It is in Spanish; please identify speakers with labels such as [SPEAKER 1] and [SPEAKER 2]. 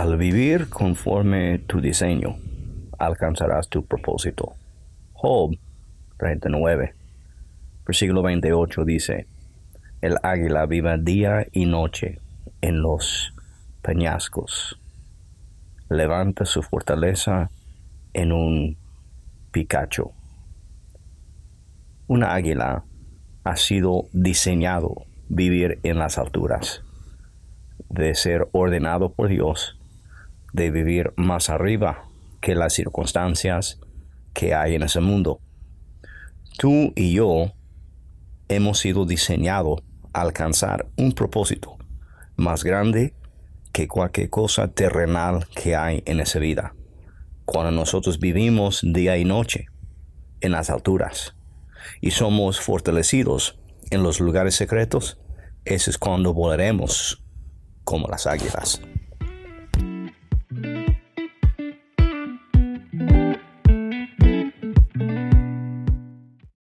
[SPEAKER 1] vivir conforme tu diseño, alcanzarás tu propósito. Job 39, versículo 28 dice, el águila viva día y noche en los peñascos. Levanta su fortaleza en un picacho. Una águila ha sido diseñado vivir en las alturas, de ser ordenado por Dios, de vivir más arriba que las circunstancias que hay en ese mundo. Tú y yo hemos sido diseñados a alcanzar un propósito más grande que cualquier cosa terrenal que hay en esa vida. Cuando nosotros vivimos día y noche en las alturas y somos fortalecidos en los lugares secretos, ese es cuando volaremos como las águilas.